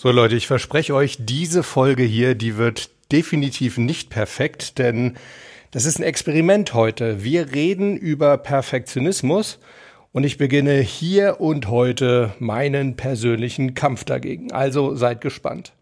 So Leute, ich verspreche euch, diese Folge hier, die wird definitiv nicht perfekt, denn das ist ein Experiment heute. Wir reden über Perfektionismus und ich beginne hier und heute meinen persönlichen Kampf dagegen. Also seid gespannt.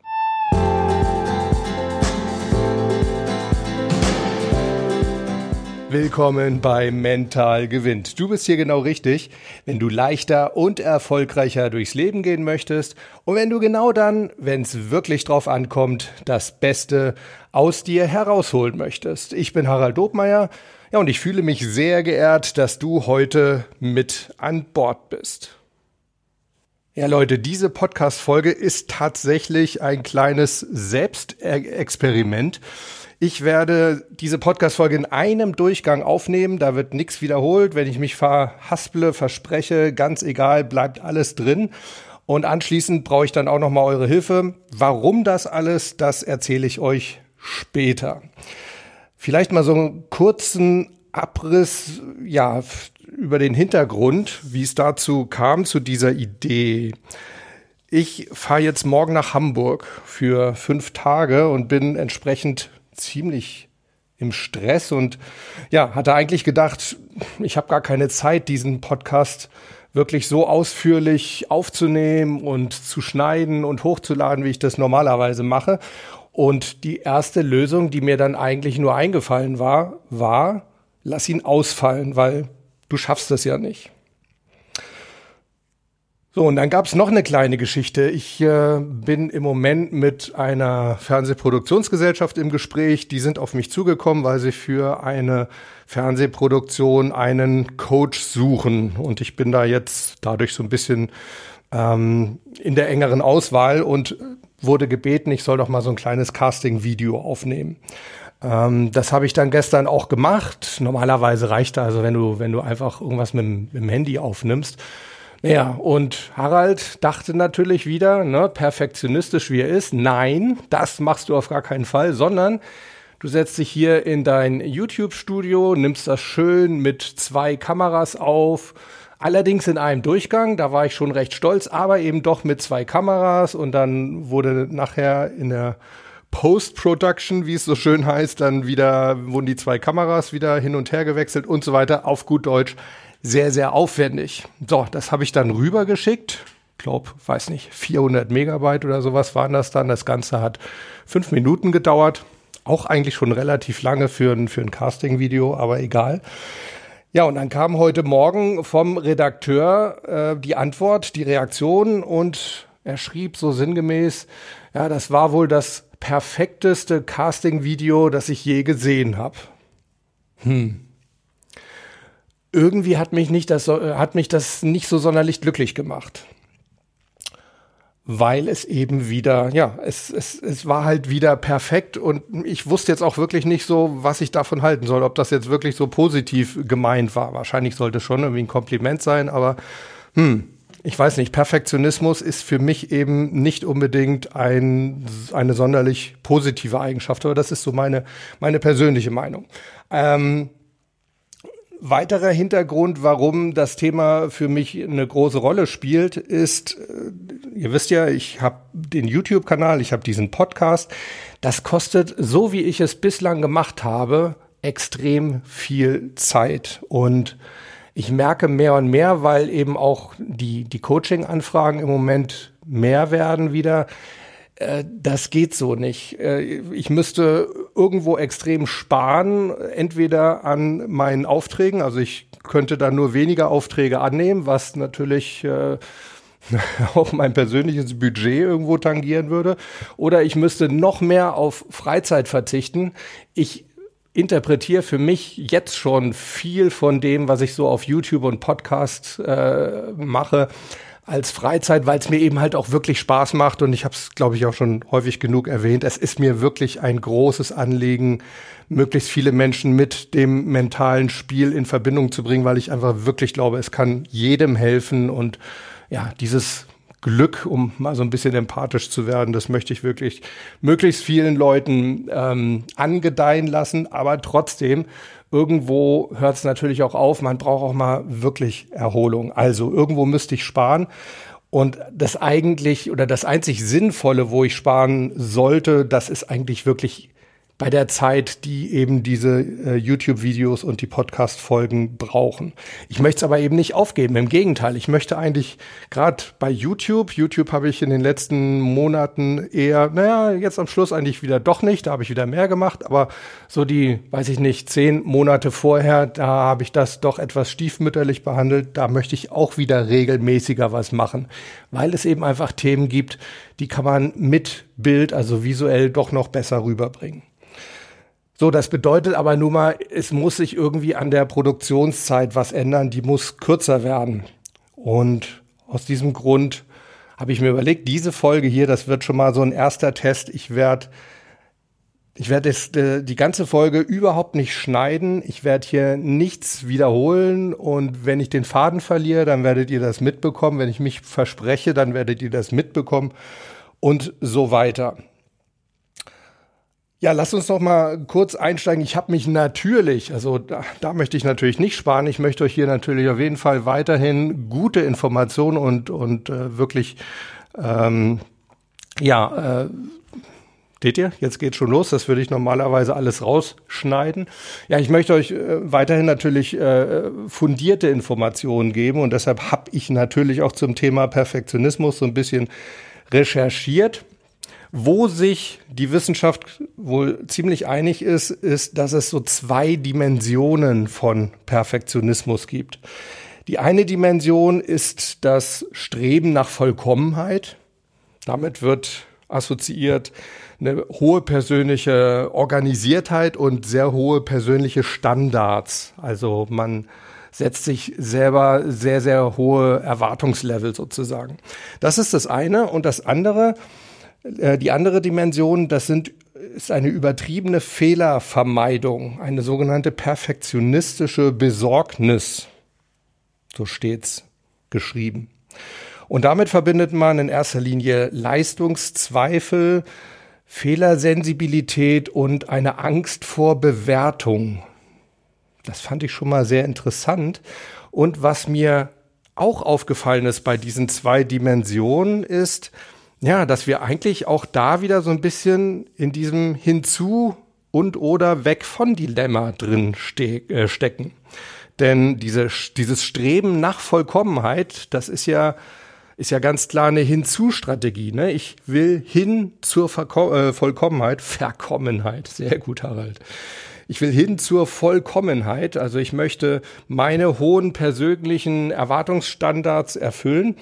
Willkommen bei Mental gewinnt. Du bist hier genau richtig, wenn du leichter und erfolgreicher durchs Leben gehen möchtest und wenn du genau dann, wenn es wirklich drauf ankommt, das Beste aus dir herausholen möchtest. Ich bin Harald Dobmeier. Ja, und ich fühle mich sehr geehrt, dass du heute mit an Bord bist. Ja, Leute, diese Podcast-Folge ist tatsächlich ein kleines Selbstexperiment. Ich werde diese Podcast-Folge in einem Durchgang aufnehmen. Da wird nichts wiederholt. Wenn ich mich verhasple, verspreche, ganz egal, bleibt alles drin. Und anschließend brauche ich dann auch noch mal eure Hilfe. Warum das alles, das erzähle ich euch später. Vielleicht mal so einen kurzen Abriss, ja, über den Hintergrund, wie es dazu kam, zu dieser Idee. Ich fahre jetzt morgen nach Hamburg für fünf Tage und bin entsprechend ziemlich im Stress und ja, hatte eigentlich gedacht, ich habe gar keine Zeit, diesen Podcast wirklich so ausführlich aufzunehmen und zu schneiden und hochzuladen, wie ich das normalerweise mache. Und die erste Lösung, die mir dann eigentlich nur eingefallen war, war, lass ihn ausfallen, weil du schaffst das ja nicht. So, und dann gab es noch eine kleine Geschichte. Ich äh, bin im Moment mit einer Fernsehproduktionsgesellschaft im Gespräch. Die sind auf mich zugekommen, weil sie für eine Fernsehproduktion einen Coach suchen. Und ich bin da jetzt dadurch so ein bisschen ähm, in der engeren Auswahl und wurde gebeten, ich soll doch mal so ein kleines Casting-Video aufnehmen. Ähm, das habe ich dann gestern auch gemacht. Normalerweise reicht da also, wenn du, wenn du einfach irgendwas mit, mit dem Handy aufnimmst. Ja, und Harald dachte natürlich wieder, ne, perfektionistisch wie er ist, nein, das machst du auf gar keinen Fall, sondern du setzt dich hier in dein YouTube-Studio, nimmst das schön mit zwei Kameras auf, allerdings in einem Durchgang, da war ich schon recht stolz, aber eben doch mit zwei Kameras und dann wurde nachher in der Post-Production, wie es so schön heißt, dann wieder wurden die zwei Kameras wieder hin und her gewechselt und so weiter, auf gut Deutsch sehr, sehr aufwendig. So, das habe ich dann rübergeschickt. Glaub, weiß nicht, 400 Megabyte oder sowas waren das dann. Das Ganze hat fünf Minuten gedauert. Auch eigentlich schon relativ lange für ein, für ein Casting-Video, aber egal. Ja, und dann kam heute Morgen vom Redakteur äh, die Antwort, die Reaktion und er schrieb so sinngemäß, ja, das war wohl das perfekteste Casting-Video, das ich je gesehen habe. Hm irgendwie hat mich nicht das, äh, hat mich das nicht so sonderlich glücklich gemacht. Weil es eben wieder, ja, es, es, es war halt wieder perfekt und ich wusste jetzt auch wirklich nicht so, was ich davon halten soll, ob das jetzt wirklich so positiv gemeint war. Wahrscheinlich sollte es schon irgendwie ein Kompliment sein, aber hm, ich weiß nicht, Perfektionismus ist für mich eben nicht unbedingt ein, eine sonderlich positive Eigenschaft, aber das ist so meine, meine persönliche Meinung. Ähm, Weiterer Hintergrund, warum das Thema für mich eine große Rolle spielt, ist, äh, ihr wisst ja, ich habe den YouTube-Kanal, ich habe diesen Podcast. Das kostet, so wie ich es bislang gemacht habe, extrem viel Zeit. Und ich merke mehr und mehr, weil eben auch die, die Coaching-Anfragen im Moment mehr werden wieder das geht so nicht. Äh, ich müsste irgendwo extrem sparen, entweder an meinen Aufträgen, also ich könnte dann nur weniger Aufträge annehmen, was natürlich äh, auch mein persönliches Budget irgendwo tangieren würde, oder ich müsste noch mehr auf Freizeit verzichten. Ich interpretiere für mich jetzt schon viel von dem, was ich so auf YouTube und Podcast äh, mache, als Freizeit, weil es mir eben halt auch wirklich Spaß macht. Und ich habe es, glaube ich, auch schon häufig genug erwähnt. Es ist mir wirklich ein großes Anliegen, möglichst viele Menschen mit dem mentalen Spiel in Verbindung zu bringen, weil ich einfach wirklich glaube, es kann jedem helfen. Und ja, dieses Glück, um mal so ein bisschen empathisch zu werden, das möchte ich wirklich möglichst vielen Leuten ähm, angedeihen lassen, aber trotzdem irgendwo hört es natürlich auch auf. Man braucht auch mal wirklich Erholung. Also irgendwo müsste ich sparen. Und das eigentlich oder das einzig Sinnvolle, wo ich sparen sollte, das ist eigentlich wirklich bei der Zeit, die eben diese äh, YouTube-Videos und die Podcast-Folgen brauchen. Ich möchte es aber eben nicht aufgeben. Im Gegenteil, ich möchte eigentlich gerade bei YouTube, YouTube habe ich in den letzten Monaten eher, naja, jetzt am Schluss eigentlich wieder doch nicht, da habe ich wieder mehr gemacht, aber so die, weiß ich nicht, zehn Monate vorher, da habe ich das doch etwas stiefmütterlich behandelt. Da möchte ich auch wieder regelmäßiger was machen, weil es eben einfach Themen gibt, die kann man mit Bild, also visuell doch noch besser rüberbringen. So, das bedeutet aber nun mal, es muss sich irgendwie an der Produktionszeit was ändern, die muss kürzer werden. Und aus diesem Grund habe ich mir überlegt, diese Folge hier, das wird schon mal so ein erster Test. Ich werde ich werde äh, die ganze Folge überhaupt nicht schneiden. Ich werde hier nichts wiederholen. Und wenn ich den Faden verliere, dann werdet ihr das mitbekommen. Wenn ich mich verspreche, dann werdet ihr das mitbekommen. Und so weiter. Ja, lass uns noch mal kurz einsteigen. Ich habe mich natürlich, also da, da, möchte ich natürlich nicht sparen. Ich möchte euch hier natürlich auf jeden Fall weiterhin gute Informationen und und äh, wirklich ähm, ja äh, Seht ihr, jetzt geht schon los. Das würde ich normalerweise alles rausschneiden. Ja, ich möchte euch äh, weiterhin natürlich äh, fundierte Informationen geben und deshalb habe ich natürlich auch zum Thema Perfektionismus so ein bisschen recherchiert. Wo sich die Wissenschaft wohl ziemlich einig ist, ist, dass es so zwei Dimensionen von Perfektionismus gibt. Die eine Dimension ist das Streben nach Vollkommenheit. Damit wird assoziiert eine hohe persönliche Organisiertheit und sehr hohe persönliche Standards. Also man setzt sich selber sehr, sehr hohe Erwartungslevel sozusagen. Das ist das eine. Und das andere äh, die andere Dimension, das sind, ist eine übertriebene Fehlervermeidung, eine sogenannte perfektionistische Besorgnis. So steht's geschrieben. Und damit verbindet man in erster Linie Leistungszweifel, Fehlersensibilität und eine Angst vor Bewertung. Das fand ich schon mal sehr interessant. Und was mir auch aufgefallen ist bei diesen zwei Dimensionen ist, ja, dass wir eigentlich auch da wieder so ein bisschen in diesem hinzu und oder weg von Dilemma drin ste äh, stecken. Denn diese, dieses Streben nach Vollkommenheit, das ist ja, ist ja ganz klar eine Hinzu-Strategie. Ne? Ich will hin zur Verko äh, Vollkommenheit, Verkommenheit, sehr gut, Harald. Ich will hin zur Vollkommenheit, also ich möchte meine hohen persönlichen Erwartungsstandards erfüllen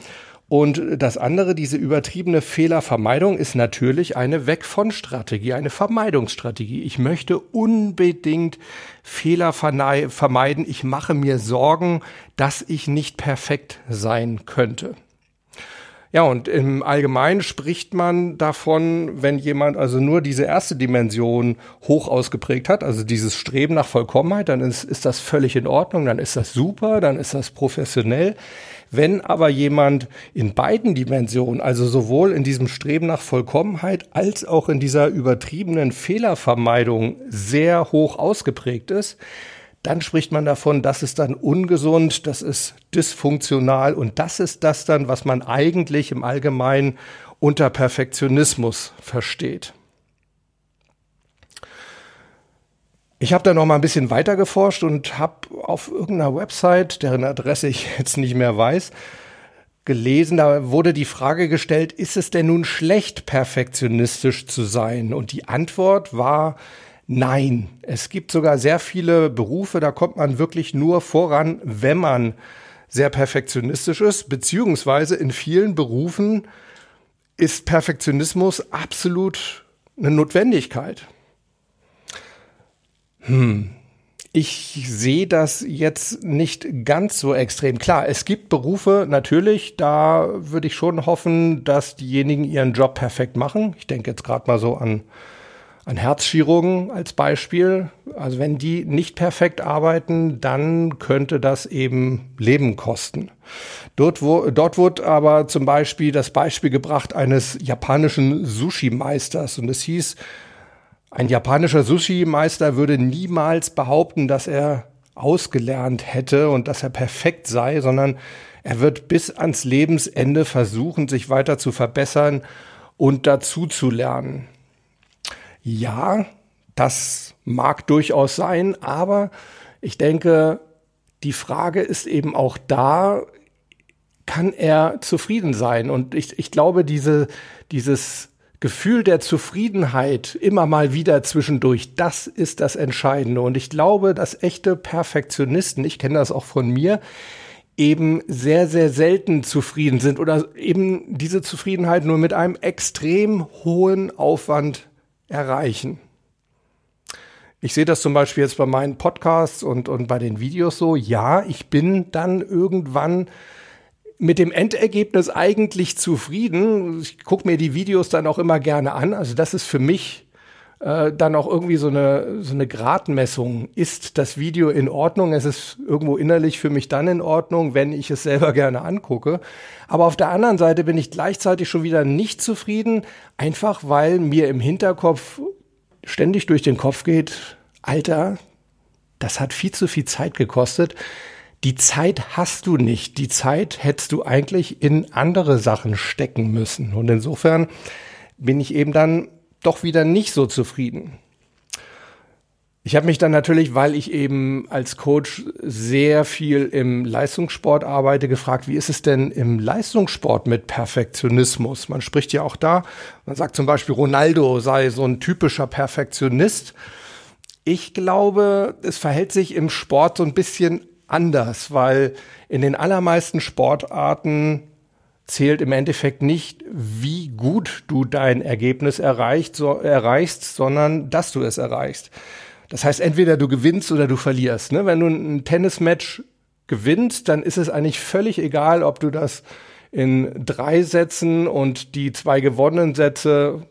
und das andere, diese übertriebene Fehlervermeidung, ist natürlich eine Weg von Strategie, eine Vermeidungsstrategie. Ich möchte unbedingt Fehler vermeiden. Ich mache mir Sorgen, dass ich nicht perfekt sein könnte. Ja, und im Allgemeinen spricht man davon, wenn jemand also nur diese erste Dimension hoch ausgeprägt hat, also dieses Streben nach Vollkommenheit, dann ist, ist das völlig in Ordnung, dann ist das super, dann ist das professionell. Wenn aber jemand in beiden Dimensionen, also sowohl in diesem Streben nach Vollkommenheit als auch in dieser übertriebenen Fehlervermeidung sehr hoch ausgeprägt ist, dann spricht man davon, das ist dann ungesund, das ist dysfunktional und das ist das dann, was man eigentlich im Allgemeinen unter Perfektionismus versteht. Ich habe da noch mal ein bisschen weiter geforscht und habe auf irgendeiner Website, deren Adresse ich jetzt nicht mehr weiß, gelesen, da wurde die Frage gestellt, ist es denn nun schlecht, perfektionistisch zu sein? Und die Antwort war nein. Es gibt sogar sehr viele Berufe, da kommt man wirklich nur voran, wenn man sehr perfektionistisch ist, beziehungsweise in vielen Berufen ist Perfektionismus absolut eine Notwendigkeit. Hm. Ich sehe das jetzt nicht ganz so extrem. Klar, es gibt Berufe, natürlich, da würde ich schon hoffen, dass diejenigen ihren Job perfekt machen. Ich denke jetzt gerade mal so an, an Herzchirurgen als Beispiel. Also wenn die nicht perfekt arbeiten, dann könnte das eben Leben kosten. Dort, wo, dort wurde aber zum Beispiel das Beispiel gebracht eines japanischen Sushi-Meisters und es hieß, ein japanischer Sushi-Meister würde niemals behaupten, dass er ausgelernt hätte und dass er perfekt sei, sondern Er wird bis ans Lebensende versuchen, sich weiter zu verbessern und dazu zu lernen. Ja, das mag durchaus sein, aber ich denke, die Frage ist eben auch da, kann er zufrieden sein? Und ich, ich glaube, diese, dieses Gefühl der Zufriedenheit immer mal wieder zwischendurch, das ist das Entscheidende. Und ich glaube, dass echte Perfektionisten, ich kenne das auch von mir, eben sehr, sehr selten zufrieden sind oder eben diese Zufriedenheit nur mit einem extrem hohen Aufwand erreichen. Ich sehe das zum Beispiel jetzt bei meinen Podcasts und, und bei den Videos so. Ja, ich bin dann irgendwann mit dem Endergebnis eigentlich zufrieden. Ich gucke mir die Videos dann auch immer gerne an. Also das ist für mich äh, dann auch irgendwie so eine, so eine Gradmessung. Ist das Video in Ordnung? Es ist irgendwo innerlich für mich dann in Ordnung, wenn ich es selber gerne angucke. Aber auf der anderen Seite bin ich gleichzeitig schon wieder nicht zufrieden, einfach weil mir im Hinterkopf ständig durch den Kopf geht, Alter, das hat viel zu viel Zeit gekostet die Zeit hast du nicht. Die Zeit hättest du eigentlich in andere Sachen stecken müssen. Und insofern bin ich eben dann doch wieder nicht so zufrieden. Ich habe mich dann natürlich, weil ich eben als Coach sehr viel im Leistungssport arbeite, gefragt, wie ist es denn im Leistungssport mit Perfektionismus? Man spricht ja auch da, man sagt zum Beispiel, Ronaldo sei so ein typischer Perfektionist. Ich glaube, es verhält sich im Sport so ein bisschen anders, weil in den allermeisten Sportarten zählt im Endeffekt nicht, wie gut du dein Ergebnis erreicht, so, erreichst, sondern dass du es erreichst. Das heißt, entweder du gewinnst oder du verlierst. Ne? Wenn du ein Tennismatch gewinnst, dann ist es eigentlich völlig egal, ob du das in drei Sätzen und die zwei gewonnenen Sätze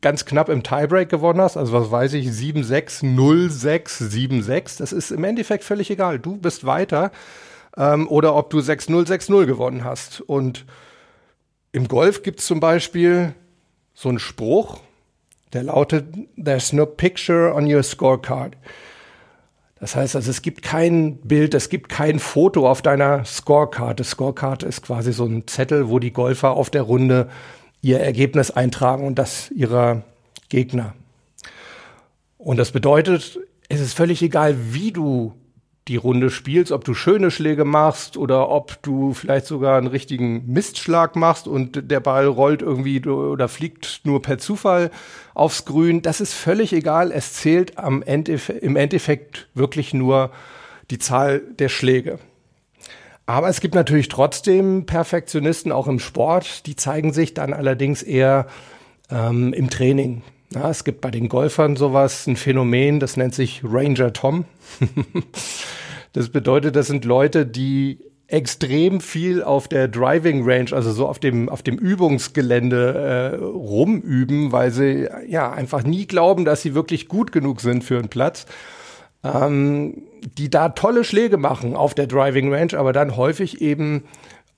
ganz knapp im Tiebreak gewonnen hast, also was weiß ich, 7-6, 0-6, 7-6, das ist im Endeffekt völlig egal. Du bist weiter. Ähm, oder ob du 6-0, 6-0 gewonnen hast. Und im Golf gibt es zum Beispiel so einen Spruch, der lautet, There's no picture on your scorecard. Das heißt also, es gibt kein Bild, es gibt kein Foto auf deiner Scorecard. Scorecard ist quasi so ein Zettel, wo die Golfer auf der Runde ihr Ergebnis eintragen und das ihrer Gegner. Und das bedeutet, es ist völlig egal, wie du die Runde spielst, ob du schöne Schläge machst oder ob du vielleicht sogar einen richtigen Mistschlag machst und der Ball rollt irgendwie oder fliegt nur per Zufall aufs Grün. Das ist völlig egal. Es zählt am Endeffekt, im Endeffekt wirklich nur die Zahl der Schläge. Aber es gibt natürlich trotzdem Perfektionisten auch im Sport, die zeigen sich dann allerdings eher ähm, im Training. Ja, es gibt bei den Golfern sowas, ein Phänomen, das nennt sich Ranger Tom. das bedeutet, das sind Leute, die extrem viel auf der Driving Range, also so auf dem, auf dem Übungsgelände äh, rumüben, weil sie ja einfach nie glauben, dass sie wirklich gut genug sind für einen Platz ähm, die da tolle Schläge machen auf der Driving Range, aber dann häufig eben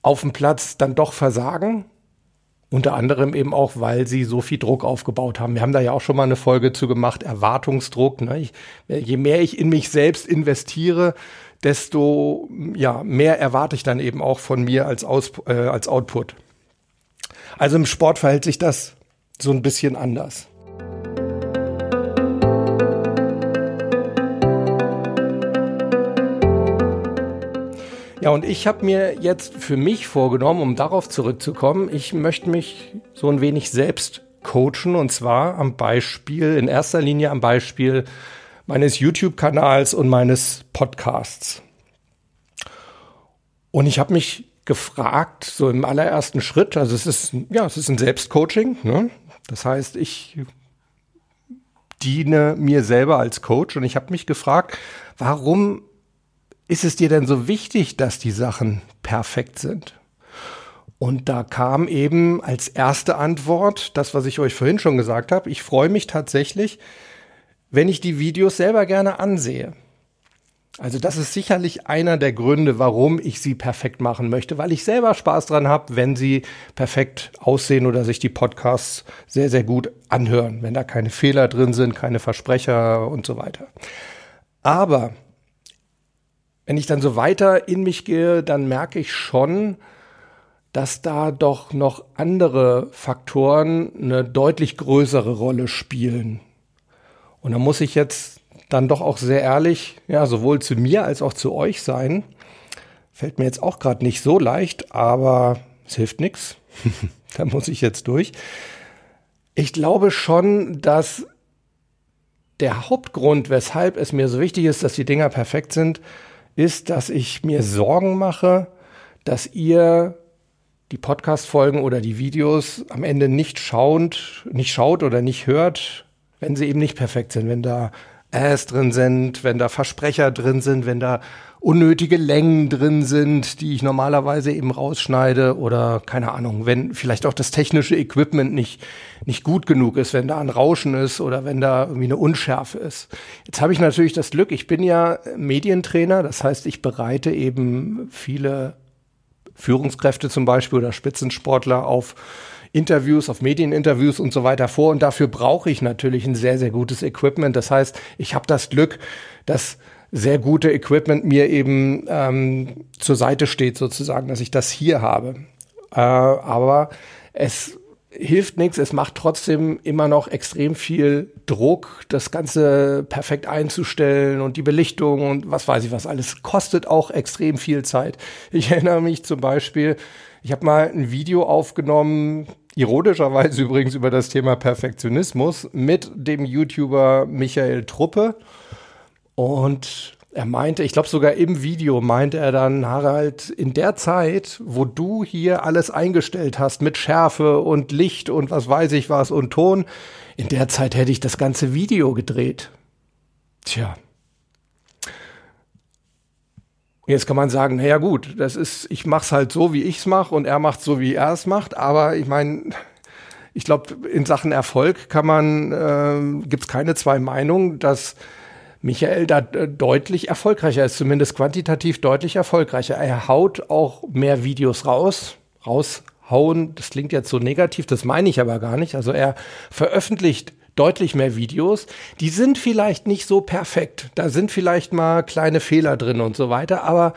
auf dem Platz dann doch versagen. Unter anderem eben auch, weil sie so viel Druck aufgebaut haben. Wir haben da ja auch schon mal eine Folge zu gemacht, Erwartungsdruck. Ne? Ich, je mehr ich in mich selbst investiere, desto ja, mehr erwarte ich dann eben auch von mir als, Aus, äh, als Output. Also im Sport verhält sich das so ein bisschen anders. Ja, und ich habe mir jetzt für mich vorgenommen, um darauf zurückzukommen, ich möchte mich so ein wenig selbst coachen und zwar am Beispiel, in erster Linie am Beispiel meines YouTube-Kanals und meines Podcasts. Und ich habe mich gefragt, so im allerersten Schritt, also es ist, ja, es ist ein Selbstcoaching, ne? Das heißt, ich diene mir selber als Coach und ich habe mich gefragt, warum ist es dir denn so wichtig, dass die Sachen perfekt sind? Und da kam eben als erste Antwort das, was ich euch vorhin schon gesagt habe. Ich freue mich tatsächlich, wenn ich die Videos selber gerne ansehe. Also das ist sicherlich einer der Gründe, warum ich sie perfekt machen möchte, weil ich selber Spaß dran habe, wenn sie perfekt aussehen oder sich die Podcasts sehr, sehr gut anhören, wenn da keine Fehler drin sind, keine Versprecher und so weiter. Aber wenn ich dann so weiter in mich gehe, dann merke ich schon, dass da doch noch andere Faktoren eine deutlich größere Rolle spielen. Und da muss ich jetzt dann doch auch sehr ehrlich, ja, sowohl zu mir als auch zu euch sein. Fällt mir jetzt auch gerade nicht so leicht, aber es hilft nichts. da muss ich jetzt durch. Ich glaube schon, dass der Hauptgrund, weshalb es mir so wichtig ist, dass die Dinger perfekt sind, ist, dass ich mir Sorgen mache, dass ihr die Podcast-Folgen oder die Videos am Ende nicht schauend, nicht schaut oder nicht hört, wenn sie eben nicht perfekt sind, wenn da Äs drin sind, wenn da Versprecher drin sind, wenn da unnötige Längen drin sind, die ich normalerweise eben rausschneide oder keine Ahnung, wenn vielleicht auch das technische Equipment nicht, nicht gut genug ist, wenn da ein Rauschen ist oder wenn da irgendwie eine Unschärfe ist. Jetzt habe ich natürlich das Glück, ich bin ja Medientrainer, das heißt, ich bereite eben viele Führungskräfte zum Beispiel oder Spitzensportler auf Interviews, auf Medieninterviews und so weiter vor. Und dafür brauche ich natürlich ein sehr, sehr gutes Equipment. Das heißt, ich habe das Glück, dass sehr gute Equipment mir eben ähm, zur Seite steht, sozusagen, dass ich das hier habe. Äh, aber es hilft nichts, es macht trotzdem immer noch extrem viel Druck, das Ganze perfekt einzustellen und die Belichtung und was weiß ich was alles. Kostet auch extrem viel Zeit. Ich erinnere mich zum Beispiel, ich habe mal ein Video aufgenommen, ironischerweise übrigens über das Thema Perfektionismus, mit dem YouTuber Michael Truppe. Und er meinte, ich glaube sogar im Video meinte er dann, Harald, in der Zeit, wo du hier alles eingestellt hast mit Schärfe und Licht und was weiß ich was und Ton, in der Zeit hätte ich das ganze Video gedreht. Tja. Jetzt kann man sagen, naja gut, das ist, ich mach's halt so, wie ich's mache und er macht so, wie er es macht. Aber ich meine, ich glaube, in Sachen Erfolg kann man, äh, gibt's keine zwei Meinungen, dass Michael da äh, deutlich erfolgreicher ist, zumindest quantitativ deutlich erfolgreicher. Er haut auch mehr Videos raus, raushauen. Das klingt jetzt so negativ, das meine ich aber gar nicht. Also er veröffentlicht deutlich mehr Videos. Die sind vielleicht nicht so perfekt. Da sind vielleicht mal kleine Fehler drin und so weiter. Aber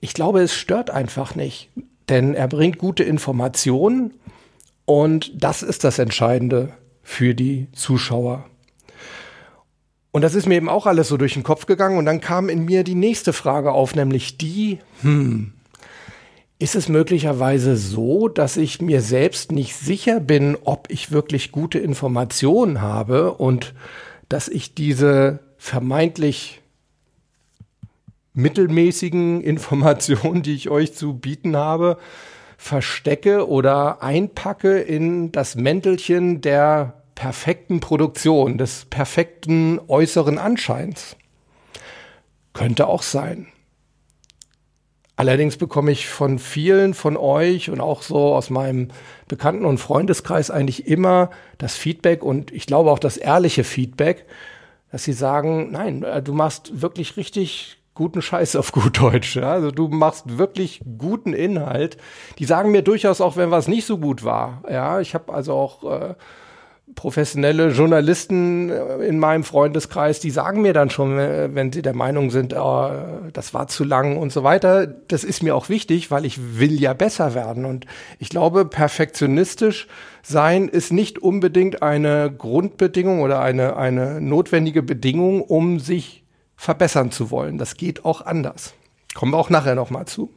ich glaube, es stört einfach nicht. Denn er bringt gute Informationen und das ist das Entscheidende für die Zuschauer. Und das ist mir eben auch alles so durch den Kopf gegangen. Und dann kam in mir die nächste Frage auf, nämlich die, hm, ist es möglicherweise so, dass ich mir selbst nicht sicher bin, ob ich wirklich gute Informationen habe und dass ich diese vermeintlich mittelmäßigen Informationen, die ich euch zu bieten habe, verstecke oder einpacke in das Mäntelchen der perfekten Produktion, des perfekten äußeren Anscheins. Könnte auch sein. Allerdings bekomme ich von vielen von euch und auch so aus meinem Bekannten- und Freundeskreis eigentlich immer das Feedback und ich glaube auch das ehrliche Feedback, dass sie sagen, nein, äh, du machst wirklich richtig guten Scheiß auf gut Deutsch. Also du machst wirklich guten Inhalt. Die sagen mir durchaus auch, wenn was nicht so gut war. Ja, ich habe also auch äh, professionelle Journalisten äh, in meinem Freundeskreis, die sagen mir dann schon, äh, wenn sie der Meinung sind, oh, das war zu lang und so weiter. Das ist mir auch wichtig, weil ich will ja besser werden. Und ich glaube, perfektionistisch sein ist nicht unbedingt eine Grundbedingung oder eine, eine notwendige Bedingung, um sich verbessern zu wollen. Das geht auch anders. Kommen wir auch nachher nochmal zu.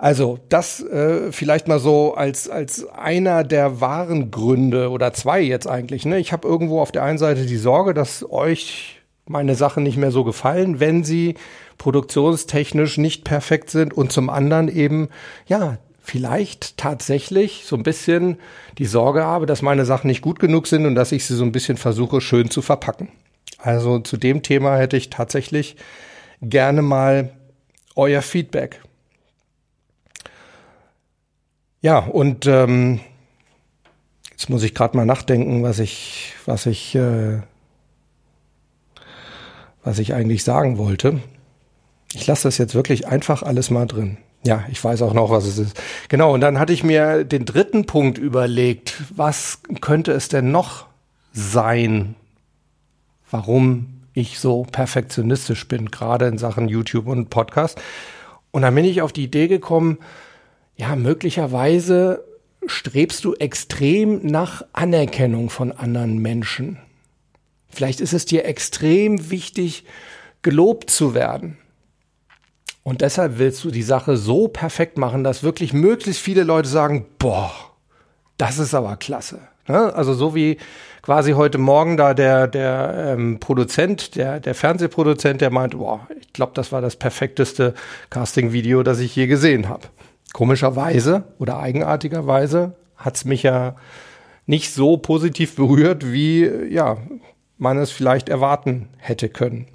Also das äh, vielleicht mal so als, als einer der wahren Gründe oder zwei jetzt eigentlich. Ne? Ich habe irgendwo auf der einen Seite die Sorge, dass euch meine Sachen nicht mehr so gefallen, wenn sie produktionstechnisch nicht perfekt sind und zum anderen eben, ja, vielleicht tatsächlich so ein bisschen die Sorge habe, dass meine Sachen nicht gut genug sind und dass ich sie so ein bisschen versuche, schön zu verpacken. Also zu dem Thema hätte ich tatsächlich gerne mal euer Feedback. Ja, und ähm, jetzt muss ich gerade mal nachdenken, was ich, was ich, äh, was ich eigentlich sagen wollte. Ich lasse das jetzt wirklich einfach alles mal drin. Ja, ich weiß auch noch, was es ist. Genau, und dann hatte ich mir den dritten Punkt überlegt. Was könnte es denn noch sein, warum ich so perfektionistisch bin, gerade in Sachen YouTube und Podcast. Und dann bin ich auf die Idee gekommen, ja, möglicherweise strebst du extrem nach Anerkennung von anderen Menschen. Vielleicht ist es dir extrem wichtig, gelobt zu werden. Und deshalb willst du die Sache so perfekt machen, dass wirklich möglichst viele Leute sagen, boah, das ist aber klasse. Ne? Also so wie quasi heute Morgen da der, der ähm, Produzent, der, der Fernsehproduzent, der meint, boah, ich glaube, das war das perfekteste Casting-Video, das ich je gesehen habe. Komischerweise oder eigenartigerweise hat es mich ja nicht so positiv berührt, wie ja, man es vielleicht erwarten hätte können.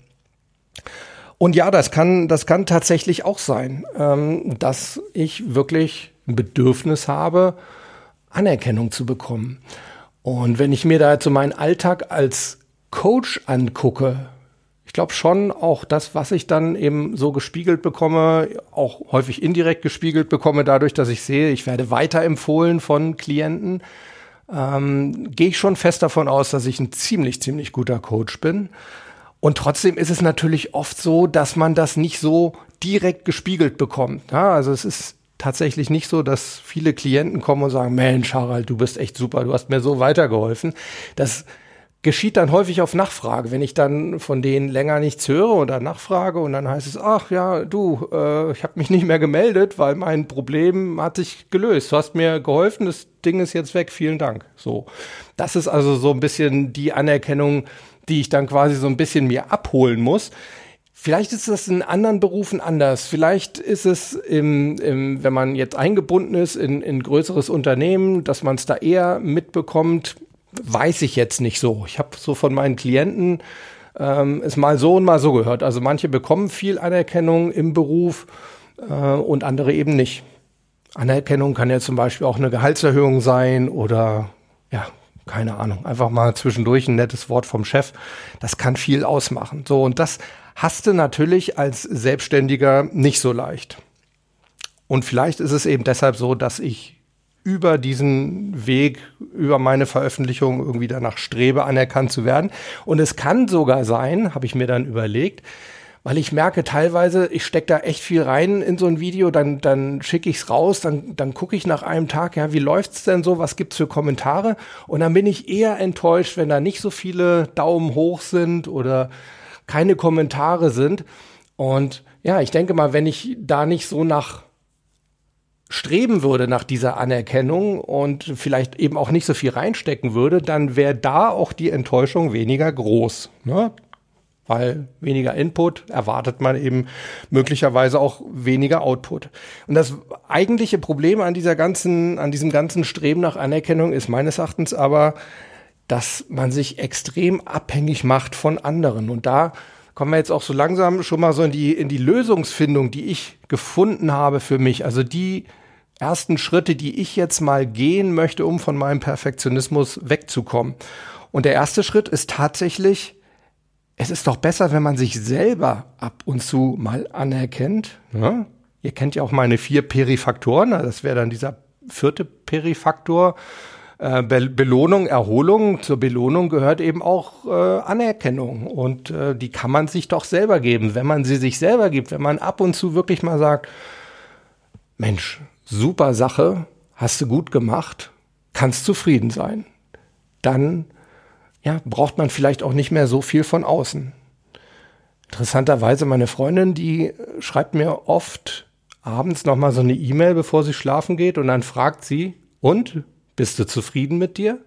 Und ja, das kann, das kann tatsächlich auch sein, ähm, dass ich wirklich ein Bedürfnis habe, Anerkennung zu bekommen. Und wenn ich mir da jetzt so meinen Alltag als Coach angucke, glaube schon auch das, was ich dann eben so gespiegelt bekomme, auch häufig indirekt gespiegelt bekomme, dadurch, dass ich sehe, ich werde weiterempfohlen von Klienten, ähm, gehe ich schon fest davon aus, dass ich ein ziemlich, ziemlich guter Coach bin. Und trotzdem ist es natürlich oft so, dass man das nicht so direkt gespiegelt bekommt. Ja, also es ist tatsächlich nicht so, dass viele Klienten kommen und sagen, Mensch, Harald, du bist echt super, du hast mir so weitergeholfen. Das geschieht dann häufig auf Nachfrage. Wenn ich dann von denen länger nichts höre oder nachfrage und dann heißt es, ach ja, du, äh, ich habe mich nicht mehr gemeldet, weil mein Problem hat sich gelöst. Du hast mir geholfen, das Ding ist jetzt weg, vielen Dank. So, das ist also so ein bisschen die Anerkennung, die ich dann quasi so ein bisschen mir abholen muss. Vielleicht ist das in anderen Berufen anders. Vielleicht ist es, im, im, wenn man jetzt eingebunden ist in ein größeres Unternehmen, dass man es da eher mitbekommt weiß ich jetzt nicht so. Ich habe so von meinen Klienten ähm, es mal so und mal so gehört. Also manche bekommen viel Anerkennung im Beruf äh, und andere eben nicht. Anerkennung kann ja zum Beispiel auch eine Gehaltserhöhung sein oder ja, keine Ahnung, einfach mal zwischendurch ein nettes Wort vom Chef. Das kann viel ausmachen. So, und das hast du natürlich als Selbstständiger nicht so leicht. Und vielleicht ist es eben deshalb so, dass ich über diesen Weg, über meine Veröffentlichung irgendwie danach strebe, anerkannt zu werden. Und es kann sogar sein, habe ich mir dann überlegt, weil ich merke teilweise, ich stecke da echt viel rein in so ein Video, dann, dann schicke ich es raus, dann, dann gucke ich nach einem Tag, ja, wie läuft's denn so, was gibt's für Kommentare? Und dann bin ich eher enttäuscht, wenn da nicht so viele Daumen hoch sind oder keine Kommentare sind. Und ja, ich denke mal, wenn ich da nicht so nach streben würde nach dieser Anerkennung und vielleicht eben auch nicht so viel reinstecken würde, dann wäre da auch die Enttäuschung weniger groß. Ne? Weil weniger Input erwartet man eben möglicherweise auch weniger Output. Und das eigentliche Problem an dieser ganzen, an diesem ganzen Streben nach Anerkennung ist meines Erachtens aber, dass man sich extrem abhängig macht von anderen. Und da kommen wir jetzt auch so langsam schon mal so in die, in die Lösungsfindung, die ich gefunden habe für mich. Also die ersten Schritte, die ich jetzt mal gehen möchte, um von meinem Perfektionismus wegzukommen. Und der erste Schritt ist tatsächlich, es ist doch besser, wenn man sich selber ab und zu mal anerkennt. Ja? Ihr kennt ja auch meine vier Perifaktoren, das wäre dann dieser vierte Perifaktor. Äh, Be Belohnung, Erholung. Zur Belohnung gehört eben auch äh, Anerkennung. Und äh, die kann man sich doch selber geben. Wenn man sie sich selber gibt, wenn man ab und zu wirklich mal sagt, Mensch, super Sache, hast du gut gemacht, kannst zufrieden sein. Dann ja, braucht man vielleicht auch nicht mehr so viel von außen. Interessanterweise meine Freundin, die schreibt mir oft abends noch mal so eine E-Mail, bevor sie schlafen geht und dann fragt sie, und bist du zufrieden mit dir?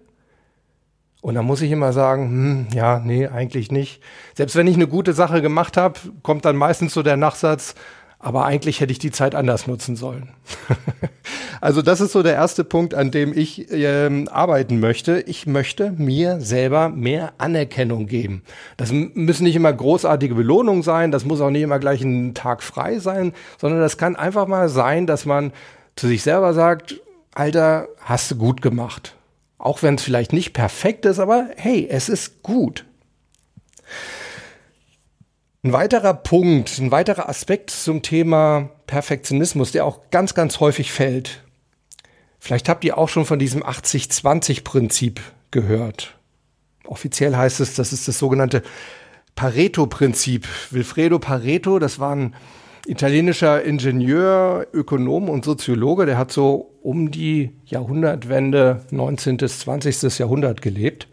Und dann muss ich immer sagen, hm, ja, nee, eigentlich nicht. Selbst wenn ich eine gute Sache gemacht habe, kommt dann meistens so der Nachsatz, aber eigentlich hätte ich die Zeit anders nutzen sollen. also das ist so der erste Punkt, an dem ich ähm, arbeiten möchte. Ich möchte mir selber mehr Anerkennung geben. Das müssen nicht immer großartige Belohnungen sein, das muss auch nicht immer gleich ein Tag frei sein, sondern das kann einfach mal sein, dass man zu sich selber sagt, Alter, hast du gut gemacht. Auch wenn es vielleicht nicht perfekt ist, aber hey, es ist gut. Ein weiterer Punkt, ein weiterer Aspekt zum Thema Perfektionismus, der auch ganz, ganz häufig fällt. Vielleicht habt ihr auch schon von diesem 80-20-Prinzip gehört. Offiziell heißt es, das ist das sogenannte Pareto-Prinzip. Wilfredo Pareto, das war ein italienischer Ingenieur, Ökonom und Soziologe, der hat so um die Jahrhundertwende 19. bis 20. Jahrhundert gelebt.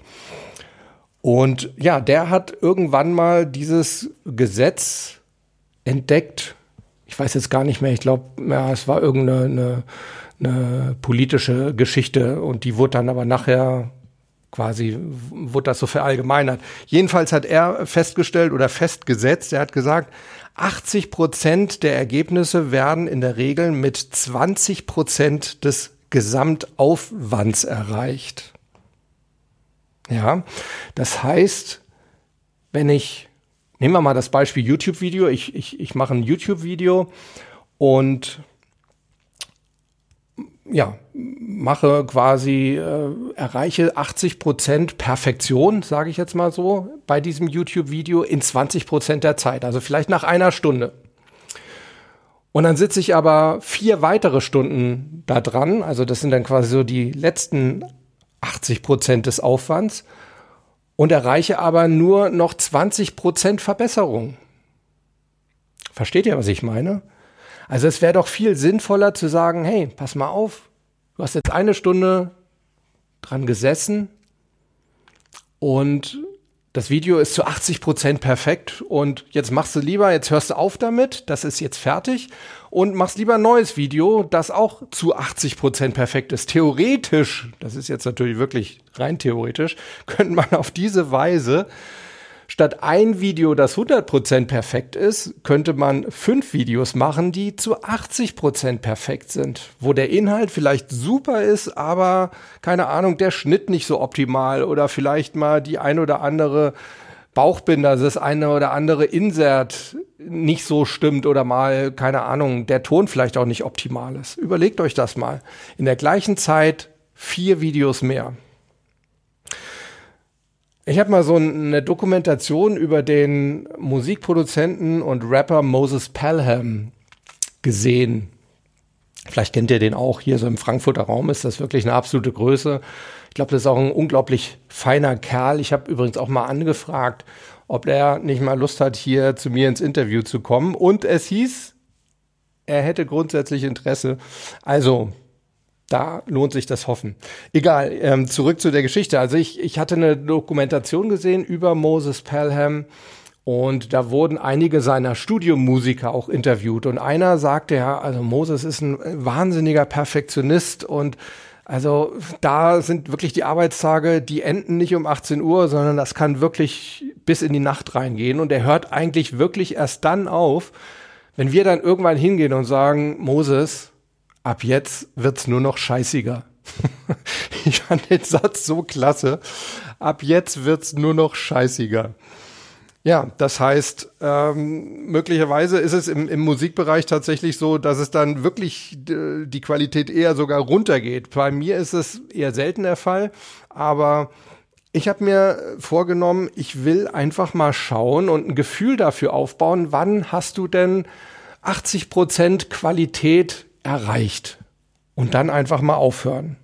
Und ja, der hat irgendwann mal dieses Gesetz entdeckt. Ich weiß jetzt gar nicht mehr, ich glaube, ja, es war irgendeine eine, eine politische Geschichte und die wurde dann aber nachher quasi, wurde das so verallgemeinert. Jedenfalls hat er festgestellt oder festgesetzt, er hat gesagt, 80 Prozent der Ergebnisse werden in der Regel mit 20 Prozent des Gesamtaufwands erreicht. Ja, das heißt, wenn ich, nehmen wir mal das Beispiel YouTube-Video, ich, ich, ich mache ein YouTube-Video und ja, mache quasi, äh, erreiche 80 Prozent Perfektion, sage ich jetzt mal so, bei diesem YouTube-Video in 20 Prozent der Zeit, also vielleicht nach einer Stunde. Und dann sitze ich aber vier weitere Stunden da dran, also das sind dann quasi so die letzten 80 Prozent des Aufwands und erreiche aber nur noch 20 Prozent Verbesserung. Versteht ihr, was ich meine? Also es wäre doch viel sinnvoller zu sagen, hey, pass mal auf, du hast jetzt eine Stunde dran gesessen und das Video ist zu 80 Prozent perfekt und jetzt machst du lieber, jetzt hörst du auf damit, das ist jetzt fertig und machst lieber ein neues Video, das auch zu 80 Prozent perfekt ist. Theoretisch, das ist jetzt natürlich wirklich rein theoretisch, könnte man auf diese Weise Statt ein Video, das 100% perfekt ist, könnte man fünf Videos machen, die zu 80% perfekt sind, wo der Inhalt vielleicht super ist, aber keine Ahnung, der Schnitt nicht so optimal oder vielleicht mal die ein oder andere Bauchbinder, das eine oder andere Insert nicht so stimmt oder mal, keine Ahnung, der Ton vielleicht auch nicht optimal ist. Überlegt euch das mal. In der gleichen Zeit vier Videos mehr. Ich habe mal so eine Dokumentation über den Musikproduzenten und Rapper Moses Pelham gesehen. Vielleicht kennt ihr den auch. Hier so im Frankfurter Raum ist das wirklich eine absolute Größe. Ich glaube, das ist auch ein unglaublich feiner Kerl. Ich habe übrigens auch mal angefragt, ob er nicht mal Lust hat, hier zu mir ins Interview zu kommen. Und es hieß, er hätte grundsätzlich Interesse. Also, da lohnt sich das Hoffen. Egal, ähm, zurück zu der Geschichte. Also ich, ich hatte eine Dokumentation gesehen über Moses Pelham und da wurden einige seiner Studiomusiker auch interviewt. Und einer sagte ja, also Moses ist ein wahnsinniger Perfektionist und also da sind wirklich die Arbeitstage, die enden nicht um 18 Uhr, sondern das kann wirklich bis in die Nacht reingehen. Und er hört eigentlich wirklich erst dann auf, wenn wir dann irgendwann hingehen und sagen, Moses, ab jetzt wird's nur noch scheißiger. ich fand den Satz so klasse. Ab jetzt wird's nur noch scheißiger. Ja, das heißt, ähm, möglicherweise ist es im, im Musikbereich tatsächlich so, dass es dann wirklich die Qualität eher sogar runtergeht. Bei mir ist es eher selten der Fall, aber ich habe mir vorgenommen, ich will einfach mal schauen und ein Gefühl dafür aufbauen, wann hast du denn 80 Prozent Qualität erreicht und dann einfach mal aufhören.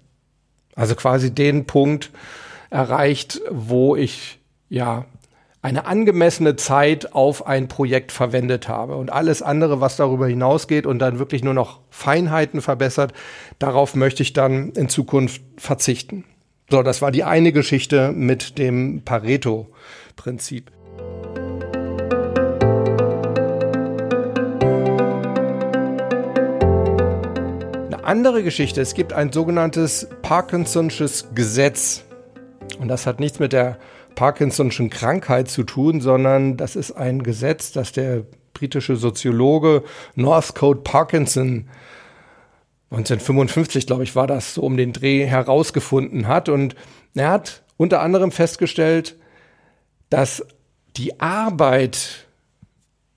Also quasi den Punkt erreicht, wo ich ja eine angemessene Zeit auf ein Projekt verwendet habe und alles andere, was darüber hinausgeht und dann wirklich nur noch Feinheiten verbessert, darauf möchte ich dann in Zukunft verzichten. So, das war die eine Geschichte mit dem Pareto-Prinzip. Andere Geschichte. Es gibt ein sogenanntes Parkinson'sches Gesetz. Und das hat nichts mit der Parkinson'schen Krankheit zu tun, sondern das ist ein Gesetz, das der britische Soziologe Northcote Parkinson 1955, glaube ich, war das so um den Dreh herausgefunden hat. Und er hat unter anderem festgestellt, dass die Arbeit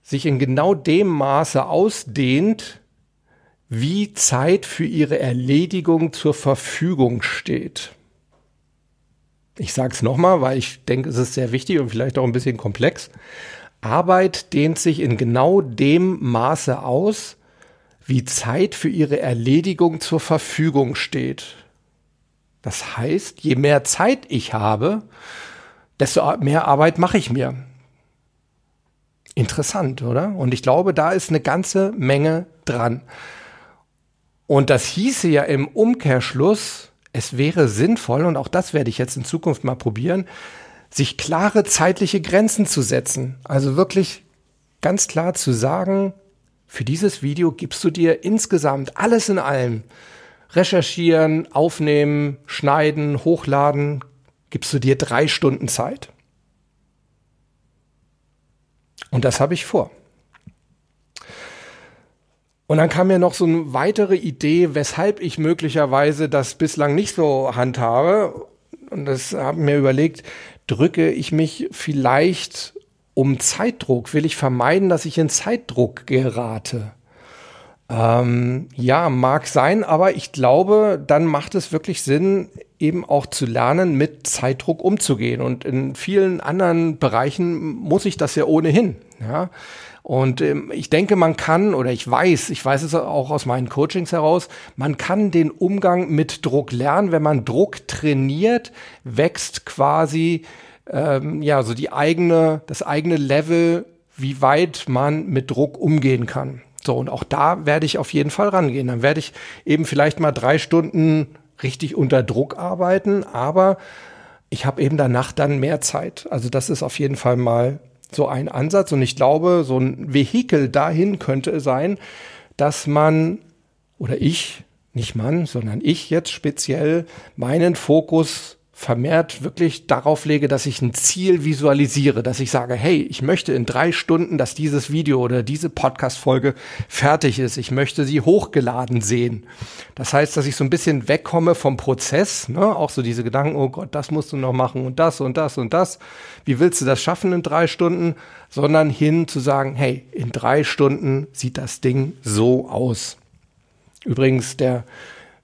sich in genau dem Maße ausdehnt, wie Zeit für ihre Erledigung zur Verfügung steht. Ich sage es nochmal, weil ich denke, es ist sehr wichtig und vielleicht auch ein bisschen komplex. Arbeit dehnt sich in genau dem Maße aus, wie Zeit für ihre Erledigung zur Verfügung steht. Das heißt, je mehr Zeit ich habe, desto mehr Arbeit mache ich mir. Interessant, oder? Und ich glaube, da ist eine ganze Menge dran. Und das hieße ja im Umkehrschluss, es wäre sinnvoll, und auch das werde ich jetzt in Zukunft mal probieren, sich klare zeitliche Grenzen zu setzen. Also wirklich ganz klar zu sagen, für dieses Video gibst du dir insgesamt alles in allem, recherchieren, aufnehmen, schneiden, hochladen, gibst du dir drei Stunden Zeit. Und das habe ich vor. Und dann kam mir noch so eine weitere Idee, weshalb ich möglicherweise das bislang nicht so handhabe. Und das habe mir überlegt, drücke ich mich vielleicht um Zeitdruck? Will ich vermeiden, dass ich in Zeitdruck gerate? Ähm, ja, mag sein, aber ich glaube, dann macht es wirklich Sinn, eben auch zu lernen, mit Zeitdruck umzugehen. Und in vielen anderen Bereichen muss ich das ja ohnehin. Ja. Und ähm, ich denke, man kann, oder ich weiß, ich weiß es auch aus meinen Coachings heraus, man kann den Umgang mit Druck lernen. Wenn man Druck trainiert, wächst quasi ähm, ja so die eigene, das eigene Level, wie weit man mit Druck umgehen kann. So, und auch da werde ich auf jeden Fall rangehen. Dann werde ich eben vielleicht mal drei Stunden richtig unter Druck arbeiten, aber ich habe eben danach dann mehr Zeit. Also das ist auf jeden Fall mal so ein Ansatz. Und ich glaube, so ein Vehikel dahin könnte sein, dass man oder ich, nicht man, sondern ich jetzt speziell meinen Fokus vermehrt wirklich darauf lege, dass ich ein Ziel visualisiere, dass ich sage, hey, ich möchte in drei Stunden, dass dieses Video oder diese Podcast-Folge fertig ist. Ich möchte sie hochgeladen sehen. Das heißt, dass ich so ein bisschen wegkomme vom Prozess, ne? auch so diese Gedanken, oh Gott, das musst du noch machen und das und das und das. Wie willst du das schaffen in drei Stunden? Sondern hin zu sagen, hey, in drei Stunden sieht das Ding so aus. Übrigens, der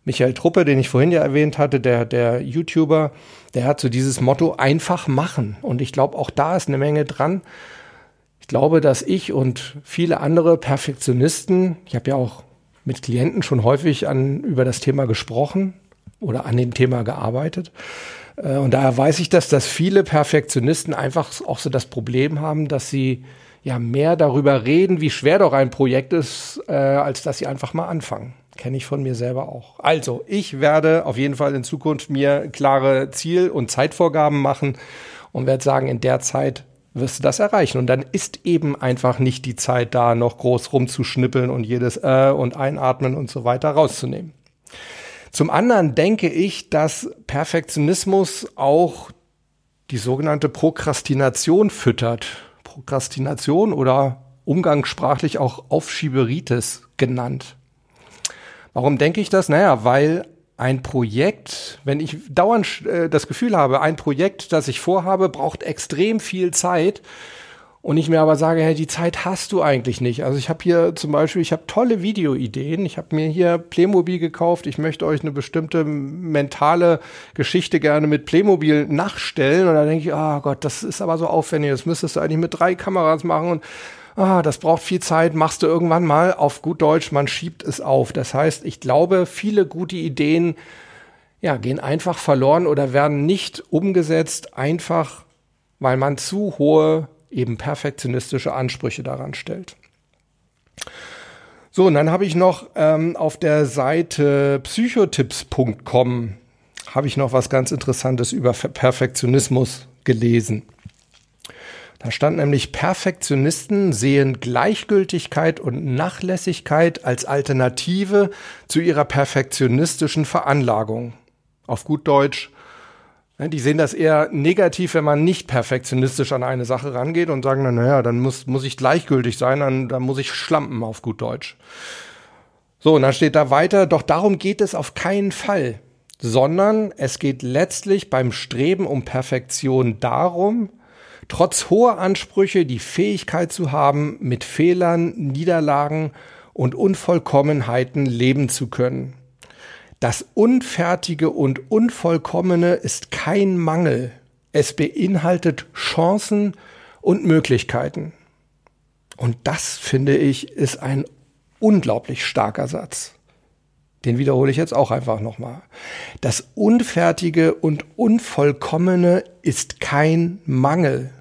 Michael Truppe, den ich vorhin ja erwähnt hatte, der, der YouTuber, der hat so dieses Motto einfach machen. Und ich glaube, auch da ist eine Menge dran. Ich glaube, dass ich und viele andere Perfektionisten, ich habe ja auch mit Klienten schon häufig an, über das Thema gesprochen oder an dem Thema gearbeitet. Äh, und daher weiß ich, dass, dass viele Perfektionisten einfach auch so das Problem haben, dass sie ja mehr darüber reden, wie schwer doch ein Projekt ist, äh, als dass sie einfach mal anfangen. Kenne ich von mir selber auch. Also, ich werde auf jeden Fall in Zukunft mir klare Ziel- und Zeitvorgaben machen und werde sagen, in der Zeit wirst du das erreichen. Und dann ist eben einfach nicht die Zeit da, noch groß rumzuschnippeln und jedes äh und einatmen und so weiter rauszunehmen. Zum anderen denke ich, dass Perfektionismus auch die sogenannte Prokrastination füttert. Prokrastination oder umgangssprachlich auch Aufschieberitis genannt. Warum denke ich das? Naja, weil ein Projekt, wenn ich dauernd äh, das Gefühl habe, ein Projekt, das ich vorhabe, braucht extrem viel Zeit und ich mir aber sage, hey, die Zeit hast du eigentlich nicht. Also ich habe hier zum Beispiel, ich habe tolle Videoideen. Ich habe mir hier Playmobil gekauft. Ich möchte euch eine bestimmte mentale Geschichte gerne mit Playmobil nachstellen. Und da denke ich, ah oh Gott, das ist aber so aufwendig. Das müsstest du eigentlich mit drei Kameras machen. Und ah, das braucht viel Zeit, machst du irgendwann mal. Auf gut Deutsch, man schiebt es auf. Das heißt, ich glaube, viele gute Ideen ja, gehen einfach verloren oder werden nicht umgesetzt, einfach weil man zu hohe, eben perfektionistische Ansprüche daran stellt. So, und dann habe ich noch ähm, auf der Seite psychotipps.com habe ich noch was ganz Interessantes über Perfektionismus gelesen. Da stand nämlich, Perfektionisten sehen Gleichgültigkeit und Nachlässigkeit als Alternative zu ihrer perfektionistischen Veranlagung. Auf gut Deutsch, ne, die sehen das eher negativ, wenn man nicht perfektionistisch an eine Sache rangeht und sagen naja, dann muss, muss ich gleichgültig sein, dann, dann muss ich schlampen auf gut Deutsch. So, und dann steht da weiter, doch darum geht es auf keinen Fall, sondern es geht letztlich beim Streben um Perfektion darum, trotz hoher Ansprüche die Fähigkeit zu haben, mit Fehlern, Niederlagen und Unvollkommenheiten leben zu können. Das Unfertige und Unvollkommene ist kein Mangel. Es beinhaltet Chancen und Möglichkeiten. Und das, finde ich, ist ein unglaublich starker Satz. Den wiederhole ich jetzt auch einfach nochmal. Das Unfertige und Unvollkommene ist kein Mangel.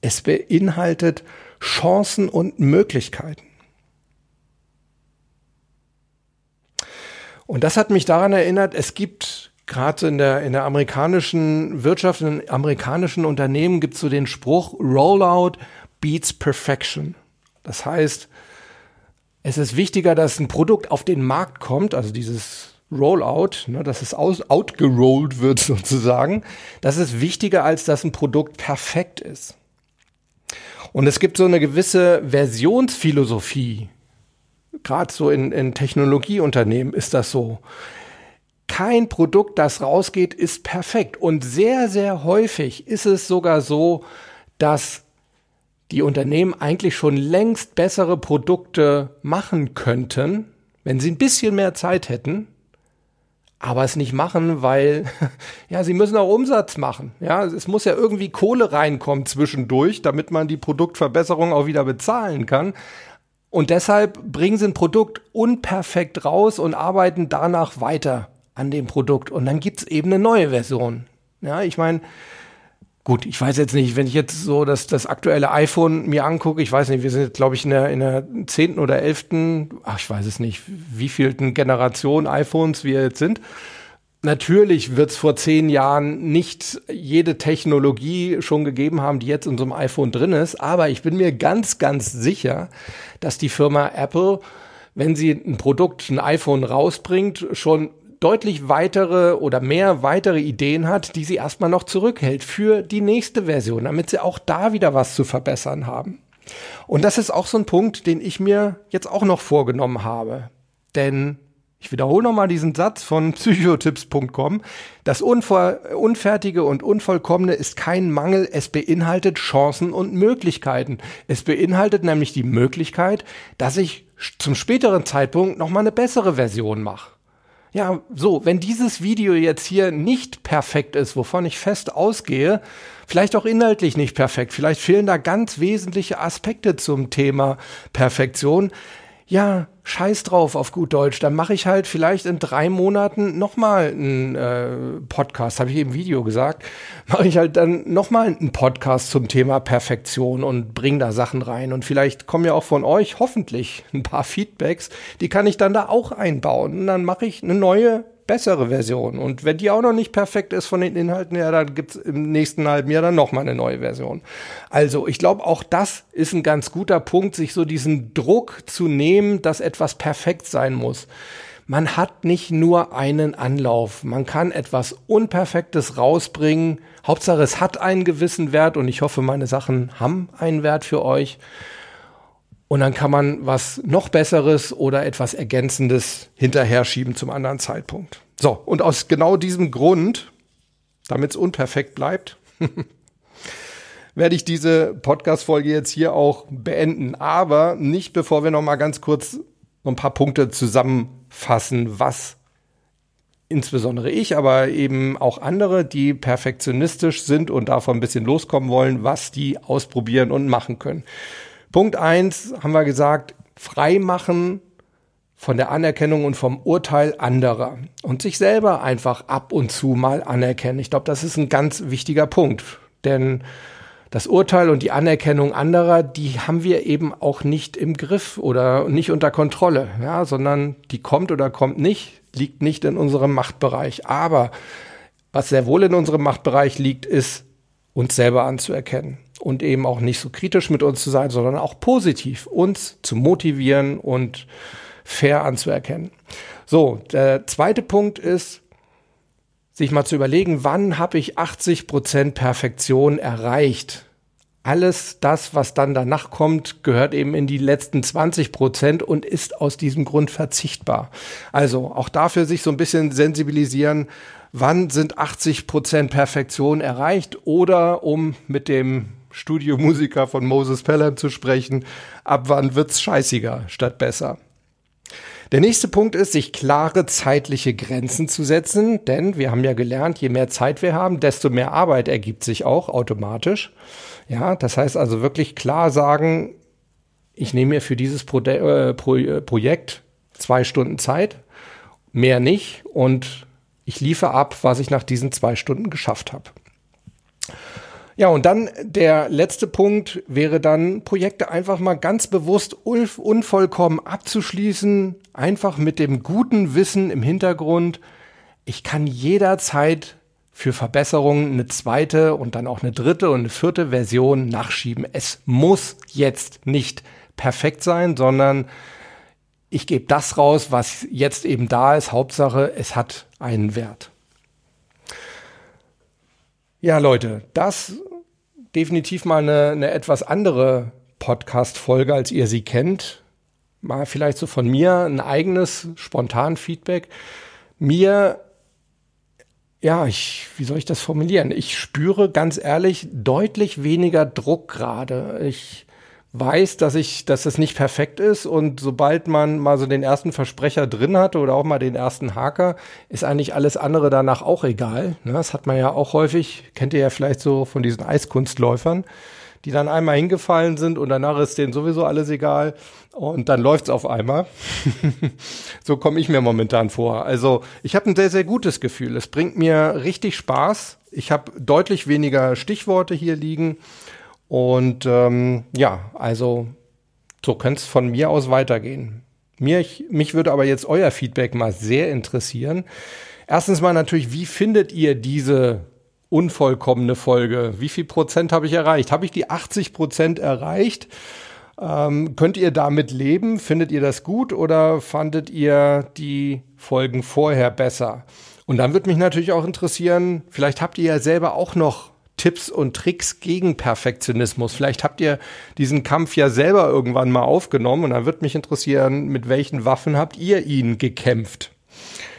Es beinhaltet Chancen und Möglichkeiten. Und das hat mich daran erinnert, es gibt gerade in der, in der amerikanischen Wirtschaft, in amerikanischen Unternehmen gibt es so den Spruch, Rollout beats Perfection. Das heißt, es ist wichtiger, dass ein Produkt auf den Markt kommt, also dieses Rollout, ne, dass es aus, outgerollt wird sozusagen. Das ist wichtiger, als dass ein Produkt perfekt ist. Und es gibt so eine gewisse Versionsphilosophie, gerade so in, in Technologieunternehmen ist das so. Kein Produkt, das rausgeht, ist perfekt. Und sehr, sehr häufig ist es sogar so, dass die Unternehmen eigentlich schon längst bessere Produkte machen könnten, wenn sie ein bisschen mehr Zeit hätten, aber es nicht machen, weil ja, sie müssen auch Umsatz machen. Ja, es muss ja irgendwie Kohle reinkommen zwischendurch, damit man die Produktverbesserung auch wieder bezahlen kann. Und deshalb bringen sie ein Produkt unperfekt raus und arbeiten danach weiter an dem Produkt. Und dann gibt's eben eine neue Version. Ja, ich meine, gut, ich weiß jetzt nicht, wenn ich jetzt so das, das aktuelle iPhone mir angucke, ich weiß nicht, wir sind jetzt, glaube ich, in der, in der zehnten oder elften, ach, ich weiß es nicht, wie vielten Generation iPhones wir jetzt sind. Natürlich wird es vor zehn Jahren nicht jede Technologie schon gegeben haben, die jetzt in so einem iPhone drin ist, aber ich bin mir ganz, ganz sicher, dass die Firma Apple, wenn sie ein Produkt, ein iPhone rausbringt, schon deutlich weitere oder mehr weitere Ideen hat, die sie erstmal noch zurückhält für die nächste Version, damit sie auch da wieder was zu verbessern haben. Und das ist auch so ein Punkt, den ich mir jetzt auch noch vorgenommen habe. Denn ich wiederhole nochmal diesen Satz von psychotipps.com. Das Unfertige und Unvollkommene ist kein Mangel, es beinhaltet Chancen und Möglichkeiten. Es beinhaltet nämlich die Möglichkeit, dass ich zum späteren Zeitpunkt nochmal eine bessere Version mache. Ja, so, wenn dieses Video jetzt hier nicht perfekt ist, wovon ich fest ausgehe, vielleicht auch inhaltlich nicht perfekt, vielleicht fehlen da ganz wesentliche Aspekte zum Thema Perfektion, ja, scheiß drauf auf gut Deutsch, dann mache ich halt vielleicht in drei Monaten nochmal einen äh, Podcast, habe ich eben Video gesagt, mache ich halt dann nochmal einen Podcast zum Thema Perfektion und bringe da Sachen rein. Und vielleicht kommen ja auch von euch hoffentlich ein paar Feedbacks, die kann ich dann da auch einbauen. Und dann mache ich eine neue bessere Version. Und wenn die auch noch nicht perfekt ist von den Inhalten her, dann gibt's im nächsten halben Jahr dann noch mal eine neue Version. Also ich glaube, auch das ist ein ganz guter Punkt, sich so diesen Druck zu nehmen, dass etwas perfekt sein muss. Man hat nicht nur einen Anlauf. Man kann etwas Unperfektes rausbringen. Hauptsache, es hat einen gewissen Wert und ich hoffe, meine Sachen haben einen Wert für euch. Und dann kann man was noch Besseres oder etwas Ergänzendes hinterher schieben zum anderen Zeitpunkt. So, und aus genau diesem Grund, damit es unperfekt bleibt, werde ich diese Podcast-Folge jetzt hier auch beenden. Aber nicht bevor wir noch mal ganz kurz ein paar Punkte zusammenfassen, was insbesondere ich, aber eben auch andere, die perfektionistisch sind und davon ein bisschen loskommen wollen, was die ausprobieren und machen können. Punkt eins haben wir gesagt, frei machen von der Anerkennung und vom Urteil anderer und sich selber einfach ab und zu mal anerkennen. Ich glaube, das ist ein ganz wichtiger Punkt, denn das Urteil und die Anerkennung anderer, die haben wir eben auch nicht im Griff oder nicht unter Kontrolle, ja, sondern die kommt oder kommt nicht, liegt nicht in unserem Machtbereich. Aber was sehr wohl in unserem Machtbereich liegt, ist, uns selber anzuerkennen und eben auch nicht so kritisch mit uns zu sein, sondern auch positiv uns zu motivieren und fair anzuerkennen. So, der zweite Punkt ist, sich mal zu überlegen, wann habe ich 80 Prozent Perfektion erreicht? Alles das, was dann danach kommt, gehört eben in die letzten 20 Prozent und ist aus diesem Grund verzichtbar. Also auch dafür sich so ein bisschen sensibilisieren, wann sind 80 Prozent Perfektion erreicht oder um mit dem Studiomusiker von Moses Pelham zu sprechen, ab wann wird's scheißiger statt besser. Der nächste Punkt ist, sich klare zeitliche Grenzen zu setzen, denn wir haben ja gelernt, je mehr Zeit wir haben, desto mehr Arbeit ergibt sich auch automatisch. Ja, das heißt also wirklich klar sagen, ich nehme mir für dieses Pro äh, Pro äh, Projekt zwei Stunden Zeit, mehr nicht und ich liefere ab, was ich nach diesen zwei Stunden geschafft habe. Ja, und dann der letzte Punkt wäre dann, Projekte einfach mal ganz bewusst unvollkommen abzuschließen, einfach mit dem guten Wissen im Hintergrund, ich kann jederzeit für Verbesserungen eine zweite und dann auch eine dritte und eine vierte Version nachschieben. Es muss jetzt nicht perfekt sein, sondern ich gebe das raus, was jetzt eben da ist. Hauptsache, es hat einen Wert. Ja, Leute, das definitiv mal eine, eine etwas andere Podcast-Folge, als ihr sie kennt. Mal vielleicht so von mir ein eigenes spontan Feedback. Mir, ja, ich, wie soll ich das formulieren? Ich spüre ganz ehrlich deutlich weniger Druck gerade. Ich weiß, dass ich, dass es nicht perfekt ist und sobald man mal so den ersten Versprecher drin hat oder auch mal den ersten Haker, ist eigentlich alles andere danach auch egal. Ne? Das hat man ja auch häufig, kennt ihr ja vielleicht so von diesen Eiskunstläufern, die dann einmal hingefallen sind und danach ist denen sowieso alles egal und dann läuft's auf einmal. so komme ich mir momentan vor. Also ich habe ein sehr, sehr gutes Gefühl. Es bringt mir richtig Spaß. Ich habe deutlich weniger Stichworte hier liegen und ähm, ja, also so könnte es von mir aus weitergehen. Mir, ich, mich würde aber jetzt euer Feedback mal sehr interessieren. Erstens mal natürlich, wie findet ihr diese unvollkommene Folge? Wie viel Prozent habe ich erreicht? Habe ich die 80 Prozent erreicht? Ähm, könnt ihr damit leben? Findet ihr das gut oder fandet ihr die Folgen vorher besser? Und dann würde mich natürlich auch interessieren, vielleicht habt ihr ja selber auch noch Tipps und Tricks gegen Perfektionismus. Vielleicht habt ihr diesen Kampf ja selber irgendwann mal aufgenommen und dann wird mich interessieren, mit welchen Waffen habt ihr ihn gekämpft?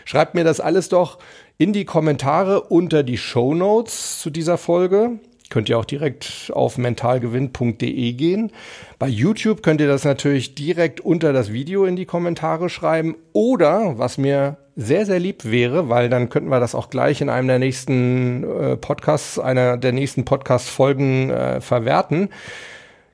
Schreibt mir das alles doch in die Kommentare unter die Show Notes zu dieser Folge. Könnt ihr auch direkt auf mentalgewinn.de gehen. Bei YouTube könnt ihr das natürlich direkt unter das Video in die Kommentare schreiben oder was mir sehr, sehr lieb wäre, weil dann könnten wir das auch gleich in einem der nächsten äh, Podcasts, einer der nächsten Podcast-Folgen äh, verwerten.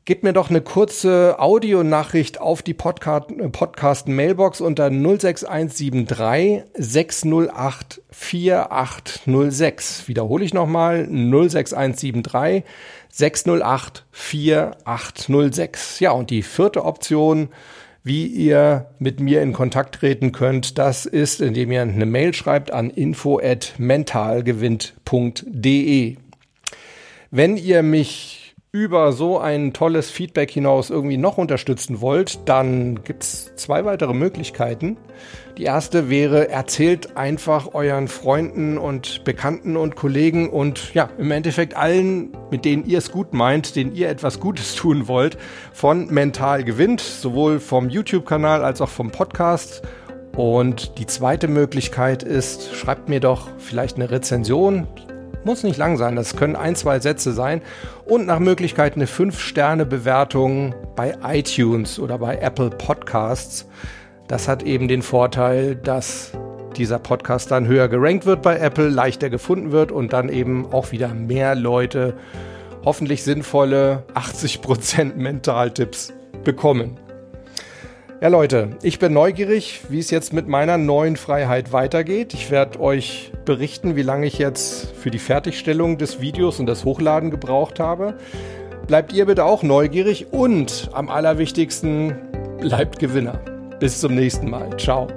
Gebt mir doch eine kurze Audionachricht auf die Podcast-Mailbox unter 06173 608 4806. Wiederhole ich nochmal 06173 608 4806. Ja, und die vierte Option wie ihr mit mir in Kontakt treten könnt, das ist, indem ihr eine Mail schreibt an info@mentalgewinnt.de. Wenn ihr mich über so ein tolles Feedback hinaus irgendwie noch unterstützen wollt, dann gibt es zwei weitere Möglichkeiten. Die erste wäre, erzählt einfach euren Freunden und Bekannten und Kollegen und ja, im Endeffekt allen, mit denen ihr es gut meint, denen ihr etwas Gutes tun wollt, von Mental gewinnt, sowohl vom YouTube-Kanal als auch vom Podcast. Und die zweite Möglichkeit ist, schreibt mir doch vielleicht eine Rezension. Muss nicht lang sein, das können ein, zwei Sätze sein. Und nach Möglichkeit eine 5-Sterne-Bewertung bei iTunes oder bei Apple Podcasts. Das hat eben den Vorteil, dass dieser Podcast dann höher gerankt wird bei Apple, leichter gefunden wird und dann eben auch wieder mehr Leute hoffentlich sinnvolle 80% Mentaltipps bekommen. Ja Leute, ich bin neugierig, wie es jetzt mit meiner neuen Freiheit weitergeht. Ich werde euch berichten, wie lange ich jetzt für die Fertigstellung des Videos und das Hochladen gebraucht habe. Bleibt ihr bitte auch neugierig und am allerwichtigsten bleibt Gewinner. Bis zum nächsten Mal. Ciao.